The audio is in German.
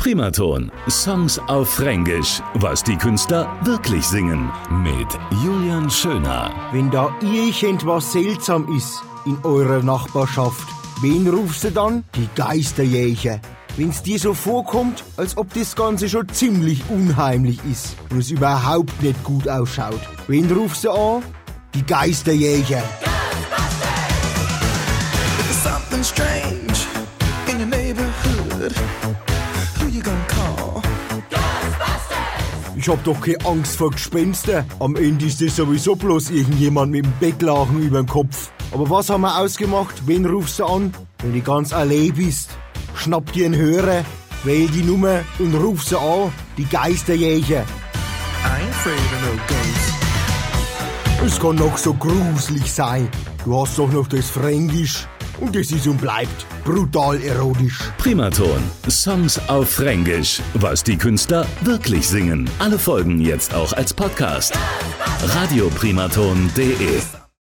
Primaton. Songs auf Fränkisch. Was die Künstler wirklich singen. Mit Julian Schöner. Wenn da irgendwas seltsam ist in eurer Nachbarschaft, wen rufst du dann? Die Geisterjäger. Wenn's dir so vorkommt, als ob das Ganze schon ziemlich unheimlich ist und es überhaupt nicht gut ausschaut. Wen rufst du an? Die Geisterjäger. There's Ich hab doch keine Angst vor Gespenster. Am Ende ist das sowieso bloß irgendjemand mit dem Becklachen überm Kopf. Aber was haben wir ausgemacht? Wen rufst du an? Wenn du ganz allein bist. Schnapp dir einen Hörer, wähl die Nummer und ruf sie an. Die Geisterjäger. I ain't afraid of no ghosts. Es kann noch so gruselig sein. Du hast doch noch das Fränkisch. Und es ist und bleibt brutal erotisch. Primaton. Songs auf Fränkisch. Was die Künstler wirklich singen. Alle Folgen jetzt auch als Podcast. Radioprimaton.de